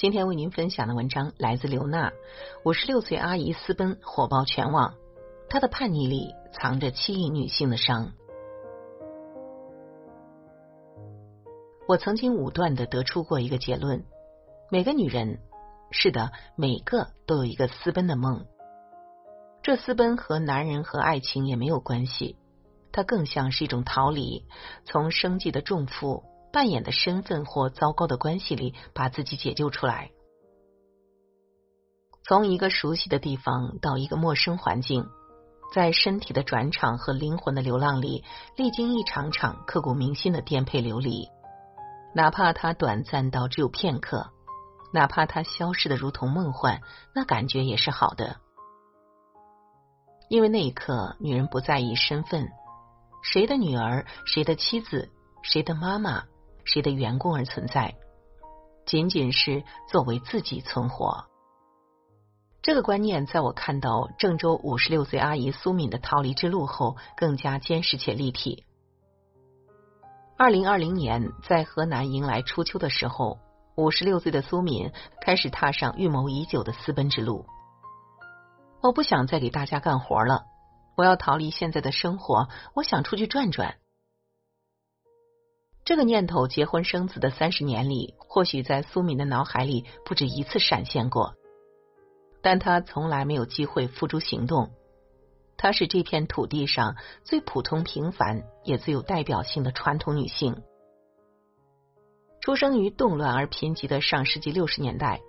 今天为您分享的文章来自刘娜。五十六岁阿姨私奔火爆全网，她的叛逆里藏着七亿女性的伤。我曾经武断的得出过一个结论：每个女人，是的，每个都有一个私奔的梦。这私奔和男人和爱情也没有关系，它更像是一种逃离，从生计的重负。扮演的身份或糟糕的关系里，把自己解救出来。从一个熟悉的地方到一个陌生环境，在身体的转场和灵魂的流浪里，历经一场场刻骨铭心的颠沛流离。哪怕它短暂到只有片刻，哪怕它消失的如同梦幻，那感觉也是好的。因为那一刻，女人不在意身份，谁的女儿，谁的妻子，谁的妈妈。谁的员工而存在，仅仅是作为自己存活。这个观念在我看到郑州五十六岁阿姨苏敏的逃离之路后，更加坚实且立体。二零二零年，在河南迎来初秋的时候，五十六岁的苏敏开始踏上预谋已久的私奔之路。我不想再给大家干活了，我要逃离现在的生活，我想出去转转。这个念头，结婚生子的三十年里，或许在苏敏的脑海里不止一次闪现过，但她从来没有机会付诸行动。她是这片土地上最普通、平凡也最有代表性的传统女性，出生于动乱而贫瘠的上世纪六十年代。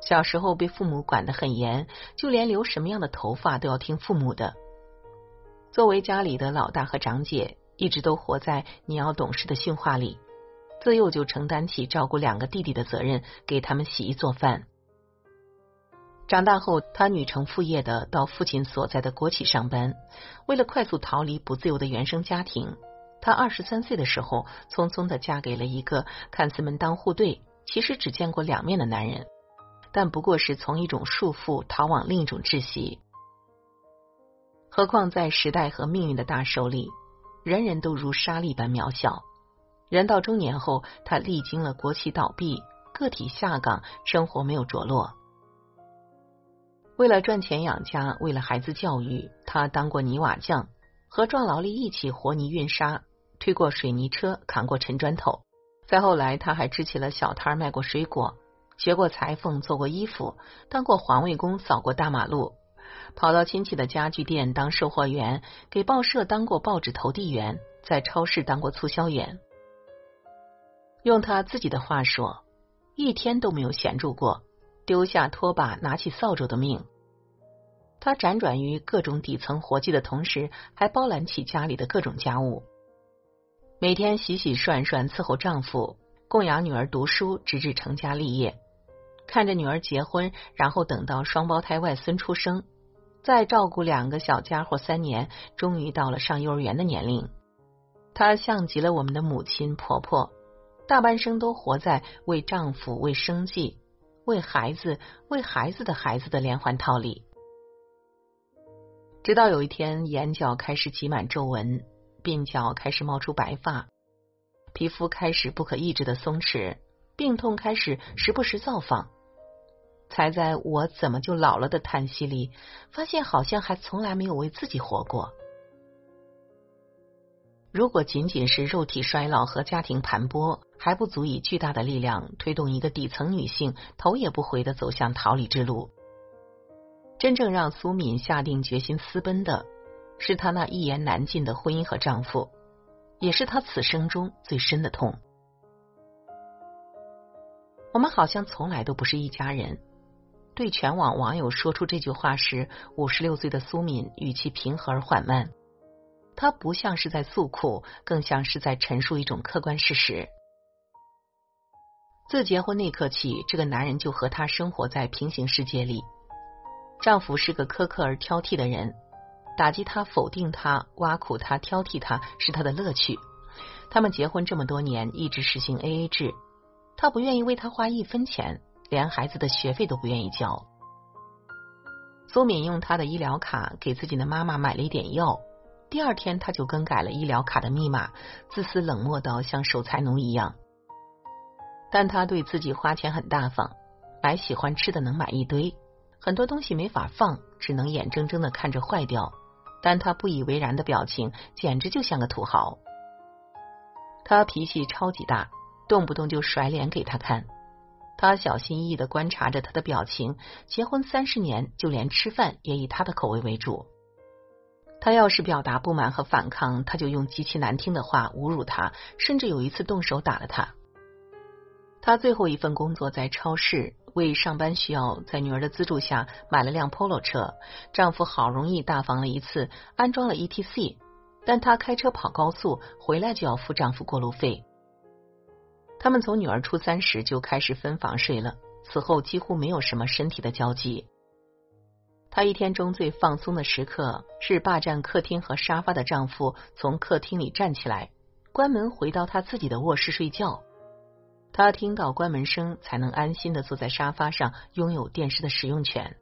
小时候被父母管得很严，就连留什么样的头发都要听父母的。作为家里的老大和长姐。一直都活在你要懂事的训话里，自幼就承担起照顾两个弟弟的责任，给他们洗衣做饭。长大后，他女承父业的到父亲所在的国企上班。为了快速逃离不自由的原生家庭，他二十三岁的时候，匆匆的嫁给了一个看似门当户对，其实只见过两面的男人，但不过是从一种束缚逃往另一种窒息。何况在时代和命运的大手里。人人都如沙粒般渺小。人到中年后，他历经了国企倒闭、个体下岗，生活没有着落。为了赚钱养家，为了孩子教育，他当过泥瓦匠，和壮劳力一起和泥运沙，推过水泥车，扛过沉砖头。再后来，他还支起了小摊，卖过水果，学过裁缝，做过衣服，当过环卫工，扫过大马路。跑到亲戚的家具店当售货员，给报社当过报纸投递员，在超市当过促销员。用他自己的话说，一天都没有闲住过，丢下拖把，拿起扫帚的命。他辗转于各种底层活计的同时，还包揽起家里的各种家务，每天洗洗涮涮伺候丈夫，供养女儿读书，直至成家立业。看着女儿结婚，然后等到双胞胎外孙出生。再照顾两个小家伙三年，终于到了上幼儿园的年龄。她像极了我们的母亲婆婆，大半生都活在为丈夫、为生计、为孩子、为孩子的孩子的连环套里。直到有一天，眼角开始挤满皱纹，鬓角开始冒出白发，皮肤开始不可抑制的松弛，病痛开始时不时造访。才在我怎么就老了的叹息里，发现好像还从来没有为自己活过。如果仅仅是肉体衰老和家庭盘剥，还不足以巨大的力量推动一个底层女性头也不回的走向逃离之路。真正让苏敏下定决心私奔的，是她那一言难尽的婚姻和丈夫，也是她此生中最深的痛。我们好像从来都不是一家人。对全网网友说出这句话时，五十六岁的苏敏语气平和而缓慢。她不像是在诉苦，更像是在陈述一种客观事实。自结婚那刻起，这个男人就和她生活在平行世界里。丈夫是个苛刻而挑剔的人，打击他、否定他、挖苦他、挑剔他是他的乐趣。他们结婚这么多年，一直实行 A A 制，他不愿意为他花一分钱，连孩子的学费都不愿意交。苏敏用他的医疗卡给自己的妈妈买了一点药，第二天他就更改了医疗卡的密码，自私冷漠到像守财奴一样。但他对自己花钱很大方，买喜欢吃的能买一堆，很多东西没法放，只能眼睁睁的看着坏掉。但他不以为然的表情，简直就像个土豪。他脾气超级大，动不动就甩脸给他看。他小心翼翼的观察着他的表情，结婚三十年，就连吃饭也以他的口味为主。他要是表达不满和反抗，他就用极其难听的话侮辱他，甚至有一次动手打了他。她最后一份工作在超市，为上班需要，在女儿的资助下买了辆 Polo 车。丈夫好容易大方了一次，安装了 ETC，但她开车跑高速，回来就要付丈夫过路费。他们从女儿初三时就开始分房睡了，此后几乎没有什么身体的交集。她一天中最放松的时刻是霸占客厅和沙发的丈夫从客厅里站起来，关门回到他自己的卧室睡觉。她听到关门声，才能安心的坐在沙发上，拥有电视的使用权。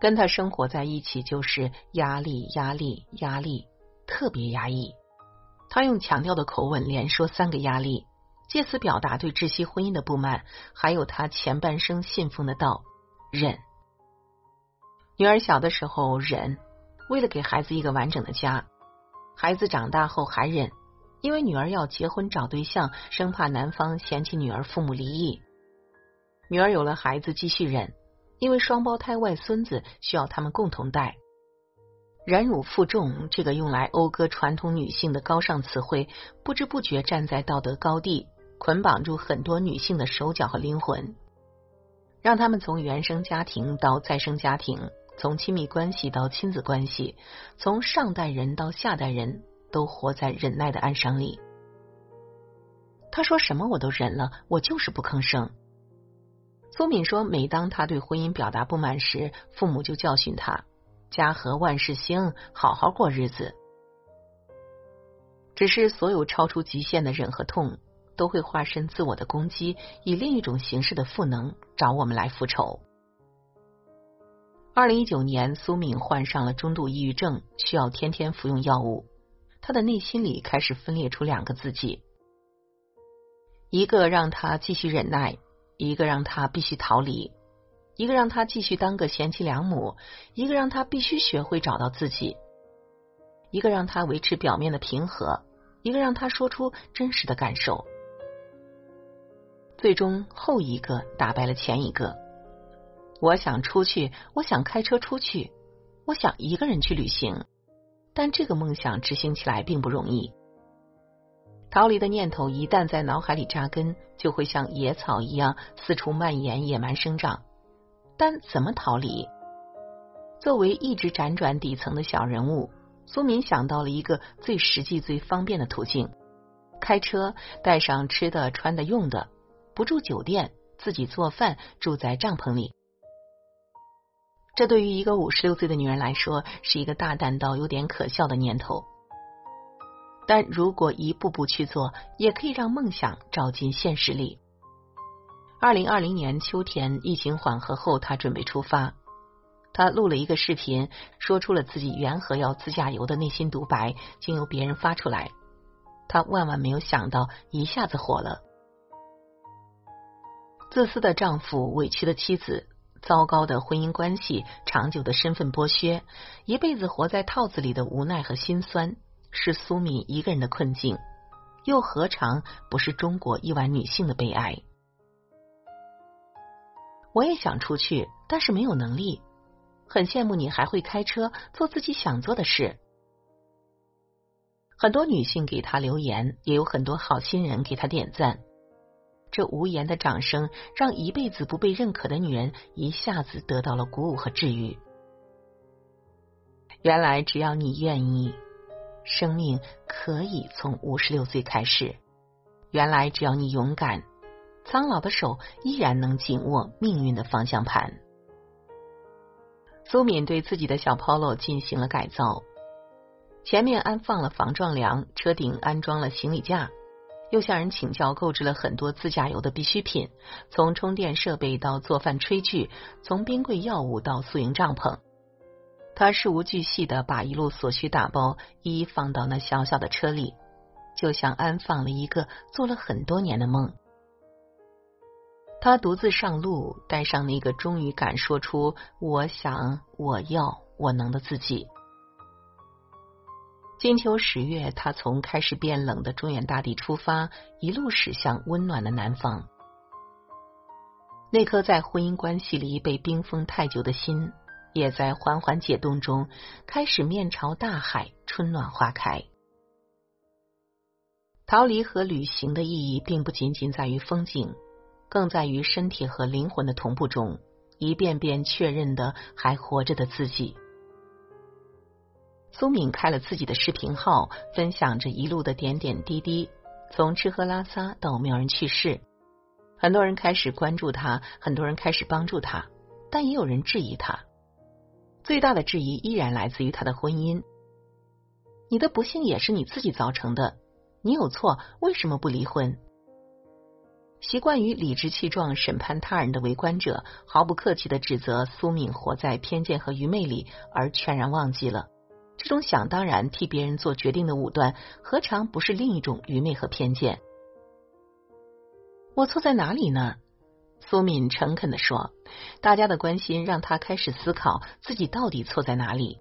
跟他生活在一起，就是压力，压力，压力，特别压抑。他用强调的口吻连说三个压力，借此表达对窒息婚姻的不满，还有他前半生信奉的道：忍。女儿小的时候忍，为了给孩子一个完整的家；孩子长大后还忍。因为女儿要结婚找对象，生怕男方嫌弃女儿父母离异。女儿有了孩子继续忍，因为双胞胎外孙子需要他们共同带。忍辱负重这个用来讴歌传统女性的高尚词汇，不知不觉站在道德高地，捆绑住很多女性的手脚和灵魂，让他们从原生家庭到再生家庭，从亲密关系到亲子关系，从上代人到下代人。都活在忍耐的暗伤里。他说什么我都忍了，我就是不吭声。苏敏说，每当他对婚姻表达不满时，父母就教训他：“家和万事兴，好好过日子。”只是所有超出极限的忍和痛，都会化身自我的攻击，以另一种形式的赋能找我们来复仇。二零一九年，苏敏患上了中度抑郁症，需要天天服用药物。他的内心里开始分裂出两个自己，一个让他继续忍耐，一个让他必须逃离；一个让他继续当个贤妻良母，一个让他必须学会找到自己；一个让他维持表面的平和，一个让他说出真实的感受。最终，后一个打败了前一个。我想出去，我想开车出去，我想一个人去旅行。但这个梦想执行起来并不容易。逃离的念头一旦在脑海里扎根，就会像野草一样四处蔓延、野蛮生长。但怎么逃离？作为一直辗转底层的小人物，苏敏想到了一个最实际、最方便的途径：开车，带上吃的、穿的、用的，不住酒店，自己做饭，住在帐篷里。这对于一个五十六岁的女人来说，是一个大胆到有点可笑的念头。但如果一步步去做，也可以让梦想照进现实里。二零二零年秋天，疫情缓和后，她准备出发。她录了一个视频，说出了自己缘何要自驾游的内心独白，经由别人发出来。她万万没有想到，一下子火了。自私的丈夫，委屈的妻子。糟糕的婚姻关系，长久的身份剥削，一辈子活在套子里的无奈和心酸，是苏敏一个人的困境，又何尝不是中国亿万女性的悲哀？我也想出去，但是没有能力。很羡慕你还会开车，做自己想做的事。很多女性给他留言，也有很多好心人给他点赞。这无言的掌声，让一辈子不被认可的女人一下子得到了鼓舞和治愈。原来只要你愿意，生命可以从五十六岁开始。原来只要你勇敢，苍老的手依然能紧握命运的方向盘。苏敏对自己的小 Polo 进行了改造，前面安放了防撞梁，车顶安装了行李架，又向人请教购置了很多自驾游的必需品，从充电设备到做饭炊具，从冰柜药物到宿营帐篷，他事无巨细的把一路所需打包一一放到那小小的车里，就像安放了一个做了很多年的梦。他独自上路，带上那个终于敢说出“我想、我要、我能”的自己。金秋十月，他从开始变冷的中原大地出发，一路驶向温暖的南方。那颗在婚姻关系里被冰封太久的心，也在缓缓解冻中，开始面朝大海，春暖花开。逃离和旅行的意义，并不仅仅在于风景。更在于身体和灵魂的同步中，一遍遍确认的还活着的自己。苏敏开了自己的视频号，分享着一路的点点滴滴，从吃喝拉撒到没有人去世。很多人开始关注他，很多人开始帮助他，但也有人质疑他。最大的质疑依然来自于他的婚姻。你的不幸也是你自己造成的，你有错，为什么不离婚？习惯于理直气壮审判他人的围观者，毫不客气的指责苏敏活在偏见和愚昧里，而全然忘记了这种想当然替别人做决定的武断，何尝不是另一种愚昧和偏见？我错在哪里呢？苏敏诚恳的说。大家的关心让他开始思考自己到底错在哪里。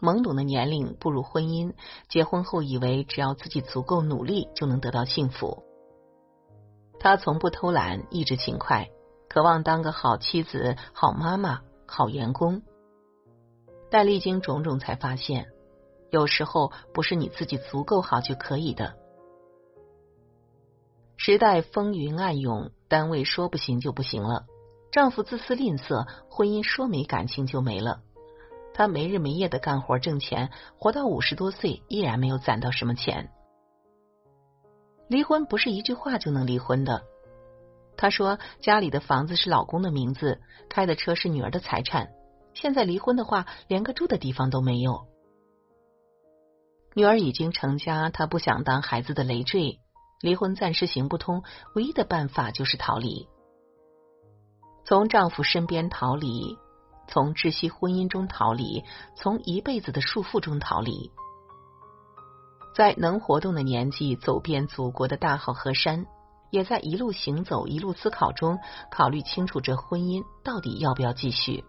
懵懂的年龄步入婚姻，结婚后以为只要自己足够努力就能得到幸福。她从不偷懒，一直勤快，渴望当个好妻子、好妈妈、好员工。但历经种种，才发现，有时候不是你自己足够好就可以的。时代风云暗涌，单位说不行就不行了，丈夫自私吝啬，婚姻说没感情就没了。她没日没夜的干活挣钱，活到五十多岁，依然没有攒到什么钱。离婚不是一句话就能离婚的。她说家里的房子是老公的名字，开的车是女儿的财产。现在离婚的话，连个住的地方都没有。女儿已经成家，她不想当孩子的累赘。离婚暂时行不通，唯一的办法就是逃离，从丈夫身边逃离，从窒息婚姻中逃离，从一辈子的束缚中逃离。在能活动的年纪，走遍祖国的大好河山，也在一路行走、一路思考中，考虑清楚这婚姻到底要不要继续。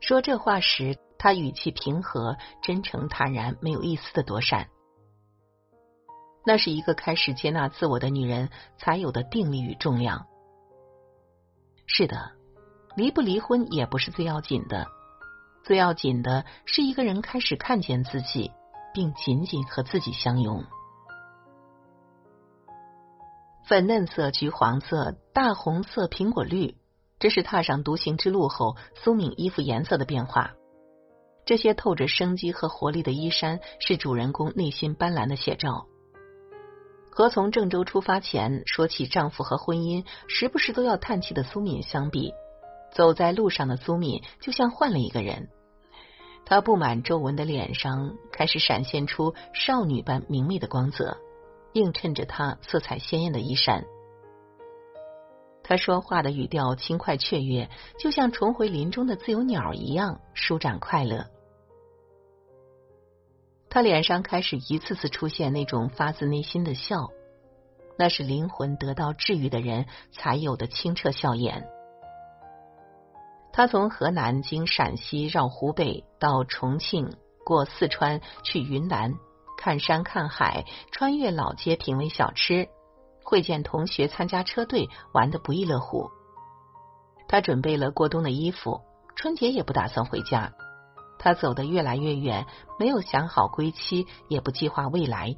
说这话时，他语气平和、真诚、坦然，没有一丝的躲闪。那是一个开始接纳自我的女人才有的定力与重量。是的，离不离婚也不是最要紧的，最要紧的是一个人开始看见自己。并紧紧和自己相拥。粉嫩色、橘黄色、大红色、苹果绿，这是踏上独行之路后苏敏衣服颜色的变化。这些透着生机和活力的衣衫，是主人公内心斑斓的写照。和从郑州出发前说起丈夫和婚姻，时不时都要叹气的苏敏相比，走在路上的苏敏就像换了一个人。她布满皱纹的脸上开始闪现出少女般明媚的光泽，映衬着她色彩鲜艳的衣衫。他说话的语调轻快雀跃，就像重回林中的自由鸟一样舒展快乐。他脸上开始一次次出现那种发自内心的笑，那是灵魂得到治愈的人才有的清澈笑颜。他从河南经陕西绕湖北到重庆，过四川去云南，看山看海，穿越老街品味小吃，会见同学，参加车队，玩的不亦乐乎。他准备了过冬的衣服，春节也不打算回家。他走得越来越远，没有想好归期，也不计划未来，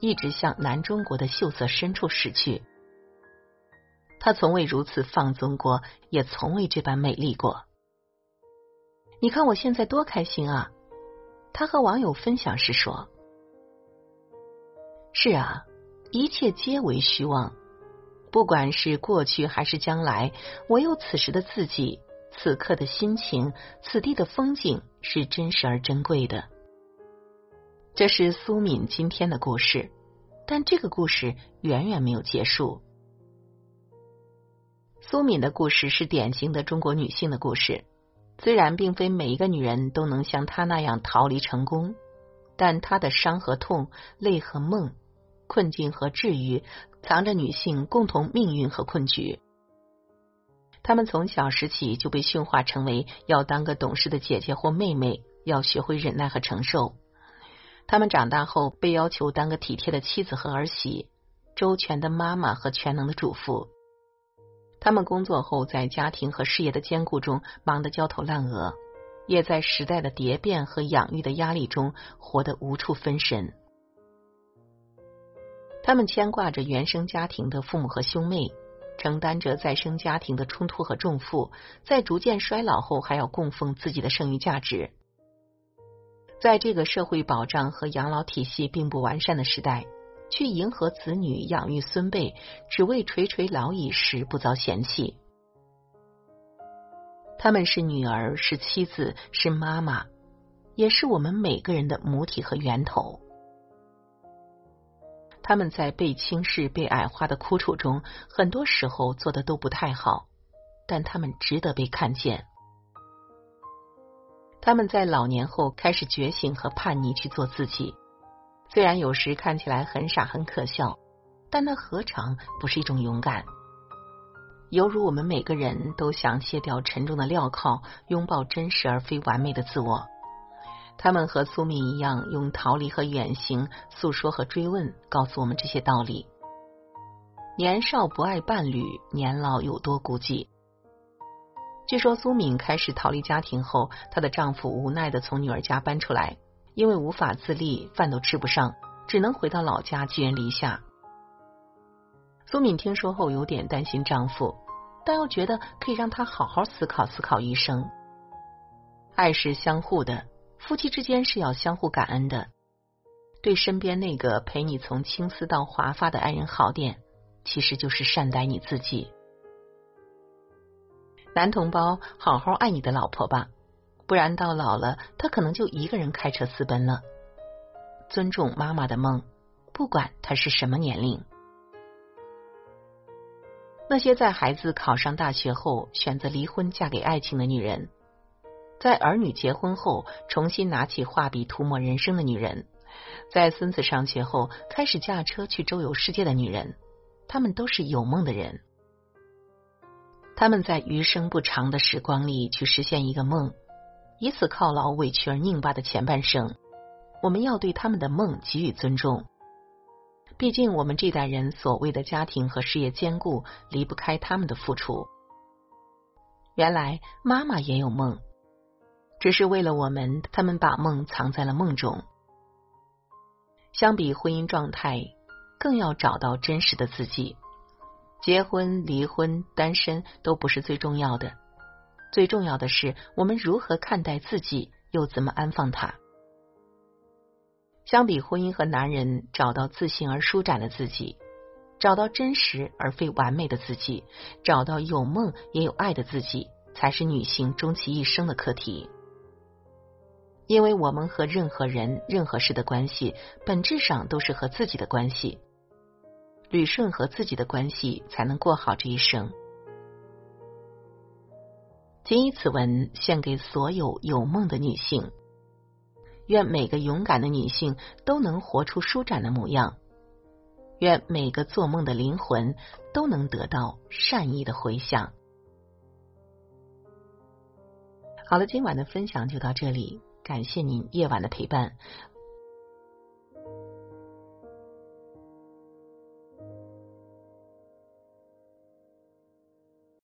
一直向南中国的秀色深处驶去。他从未如此放纵过，也从未这般美丽过。你看我现在多开心啊！他和网友分享时说：“是啊，一切皆为虚妄。不管是过去还是将来，唯有此时的自己、此刻的心情、此地的风景是真实而珍贵的。”这是苏敏今天的故事，但这个故事远远没有结束。苏敏的故事是典型的中国女性的故事。虽然并非每一个女人都能像她那样逃离成功，但她的伤和痛、泪和梦、困境和治愈，藏着女性共同命运和困局。她们从小时起就被驯化成为要当个懂事的姐姐或妹妹，要学会忍耐和承受。她们长大后被要求当个体贴的妻子和儿媳，周全的妈妈和全能的主妇。他们工作后，在家庭和事业的兼顾中忙得焦头烂额，也在时代的蝶变和养育的压力中活得无处分身。他们牵挂着原生家庭的父母和兄妹，承担着再生家庭的冲突和重负，在逐渐衰老后，还要供奉自己的剩余价值。在这个社会保障和养老体系并不完善的时代。去迎合子女养育孙辈，只为垂垂老矣时不遭嫌弃。他们是女儿，是妻子，是妈妈，也是我们每个人的母体和源头。他们在被轻视、被矮化的苦楚中，很多时候做的都不太好，但他们值得被看见。他们在老年后开始觉醒和叛逆，去做自己。虽然有时看起来很傻很可笑，但那何尝不是一种勇敢？犹如我们每个人都想卸掉沉重的镣铐，拥抱真实而非完美的自我。他们和苏敏一样，用逃离和远行、诉说和追问，告诉我们这些道理：年少不爱伴侣，年老有多孤寂。据说苏敏开始逃离家庭后，她的丈夫无奈的从女儿家搬出来。因为无法自立，饭都吃不上，只能回到老家寄人篱下。苏敏听说后有点担心丈夫，但又觉得可以让他好好思考思考一生。爱是相互的，夫妻之间是要相互感恩的。对身边那个陪你从青丝到华发的爱人好点，其实就是善待你自己。男同胞，好好爱你的老婆吧。不然到老了，他可能就一个人开车私奔了。尊重妈妈的梦，不管他是什么年龄。那些在孩子考上大学后选择离婚嫁给爱情的女人，在儿女结婚后重新拿起画笔涂抹人生的女人，在孙子上学后开始驾车去周游世界的女人，她们都是有梦的人。他们在余生不长的时光里去实现一个梦。以此犒劳委屈而拧巴的前半生，我们要对他们的梦给予尊重。毕竟，我们这代人所谓的家庭和事业兼顾，离不开他们的付出。原来，妈妈也有梦，只是为了我们，他们把梦藏在了梦中。相比婚姻状态，更要找到真实的自己。结婚、离婚、单身都不是最重要的。最重要的是，我们如何看待自己，又怎么安放它？相比婚姻和男人，找到自信而舒展的自己，找到真实而非完美的自己，找到有梦也有爱的自己，才是女性终其一生的课题。因为我们和任何人、任何事的关系，本质上都是和自己的关系。捋顺和自己的关系，才能过好这一生。谨以此文献给所有有梦的女性，愿每个勇敢的女性都能活出舒展的模样，愿每个做梦的灵魂都能得到善意的回响。好了，今晚的分享就到这里，感谢您夜晚的陪伴。